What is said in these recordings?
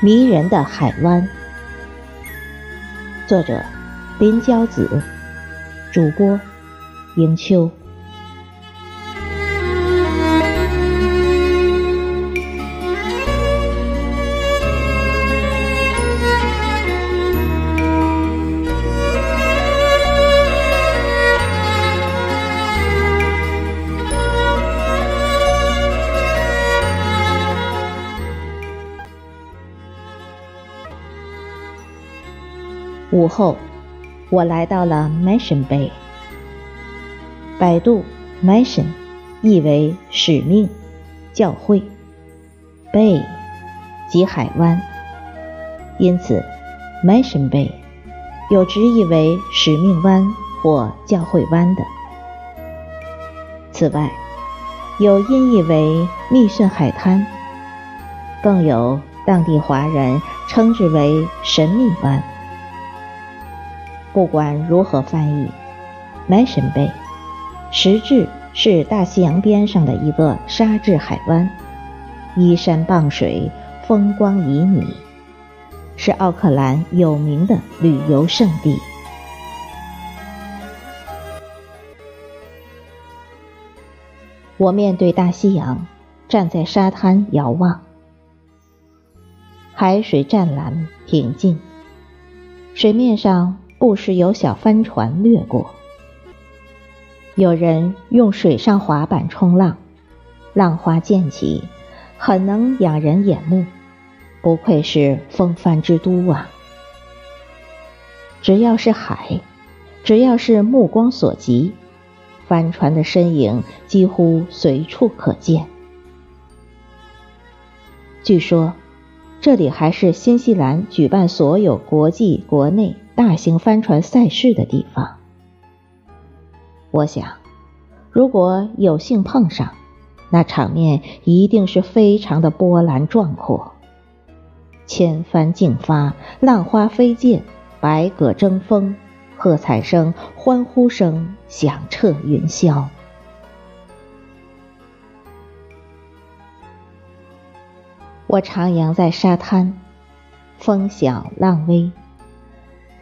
迷人的海湾，作者林娇子，主播迎秋。午后，我来到了 Mission Bay。百度 Mission 意为使命、教会，Bay 即海湾，因此 Mission Bay 有直译为使命湾或教会湾的。此外，有音译为密顺海滩，更有当地华人称之为神秘湾。不管如何翻译，Mission Bay 实质是大西洋边上的一个沙质海湾，依山傍水，风光旖旎，是奥克兰有名的旅游胜地。我面对大西洋，站在沙滩遥望，海水湛蓝平静，水面上。不时有小帆船掠过，有人用水上滑板冲浪，浪花溅起，很能养人眼目，不愧是风帆之都啊！只要是海，只要是目光所及，帆船的身影几乎随处可见。据说，这里还是新西兰举办所有国际、国内。大型帆船赛事的地方，我想，如果有幸碰上，那场面一定是非常的波澜壮阔。千帆竞发，浪花飞溅，百舸争锋，喝彩声、欢呼声响彻云霄。我徜徉在沙滩，风小浪微。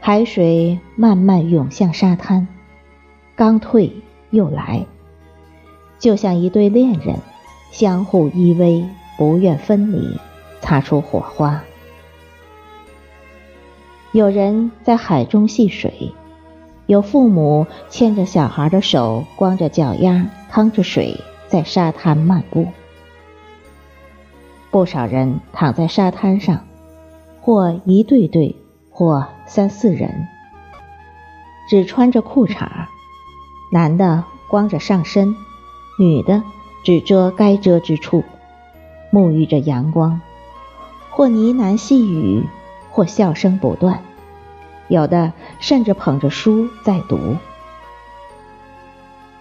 海水慢慢涌向沙滩，刚退又来，就像一对恋人相互依偎，不愿分离，擦出火花。有人在海中戏水，有父母牵着小孩的手，光着脚丫，趟着水在沙滩漫步。不少人躺在沙滩上，或一对对。或三四人，只穿着裤衩男的光着上身，女的只遮该遮之处，沐浴着阳光，或呢喃细语，或笑声不断，有的甚至捧着书在读。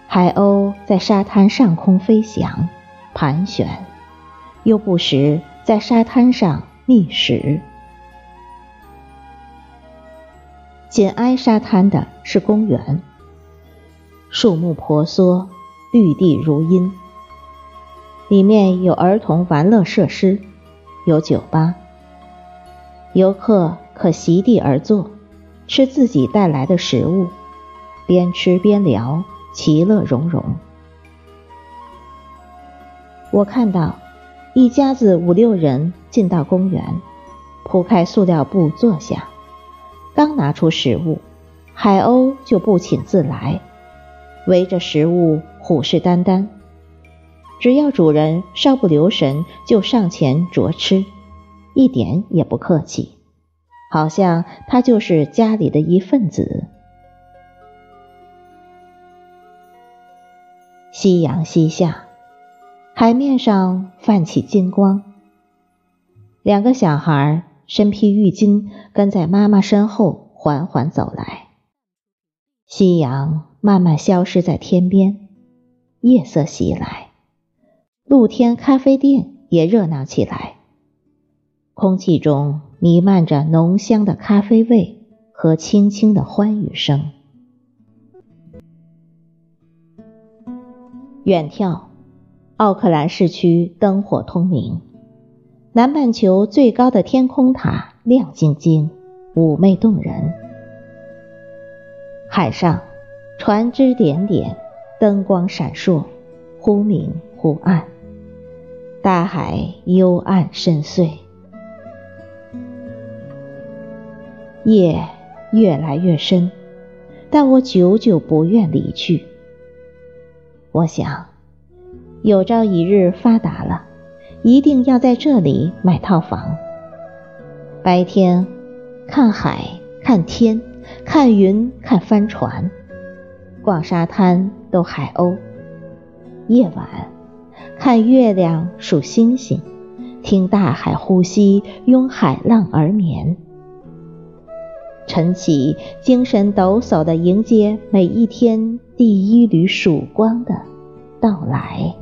海鸥在沙滩上空飞翔、盘旋，又不时在沙滩上觅食。紧挨沙滩的是公园，树木婆娑，绿地如茵。里面有儿童玩乐设施，有酒吧，游客可席地而坐，吃自己带来的食物，边吃边聊，其乐融融。我看到一家子五六人进到公园，铺开塑料布坐下。刚拿出食物，海鸥就不请自来，围着食物虎视眈眈。只要主人稍不留神，就上前啄吃，一点也不客气，好像它就是家里的一份子。夕阳西下，海面上泛起金光，两个小孩。身披浴巾，跟在妈妈身后缓缓走来。夕阳慢慢消失在天边，夜色袭来，露天咖啡店也热闹起来。空气中弥漫着浓香的咖啡味和轻轻的欢语声。远眺，奥克兰市区灯火通明。南半球最高的天空塔亮晶晶，妩媚动人。海上船只点点，灯光闪烁，忽明忽暗。大海幽暗深邃，夜越来越深，但我久久不愿离去。我想，有朝一日发达了，一定要在这里买套房。白天看海、看天、看云、看帆船，逛沙滩逗海鸥；夜晚。看月亮，数星星，听大海呼吸，拥海浪而眠。晨起，精神抖擞地迎接每一天第一缕曙光的到来。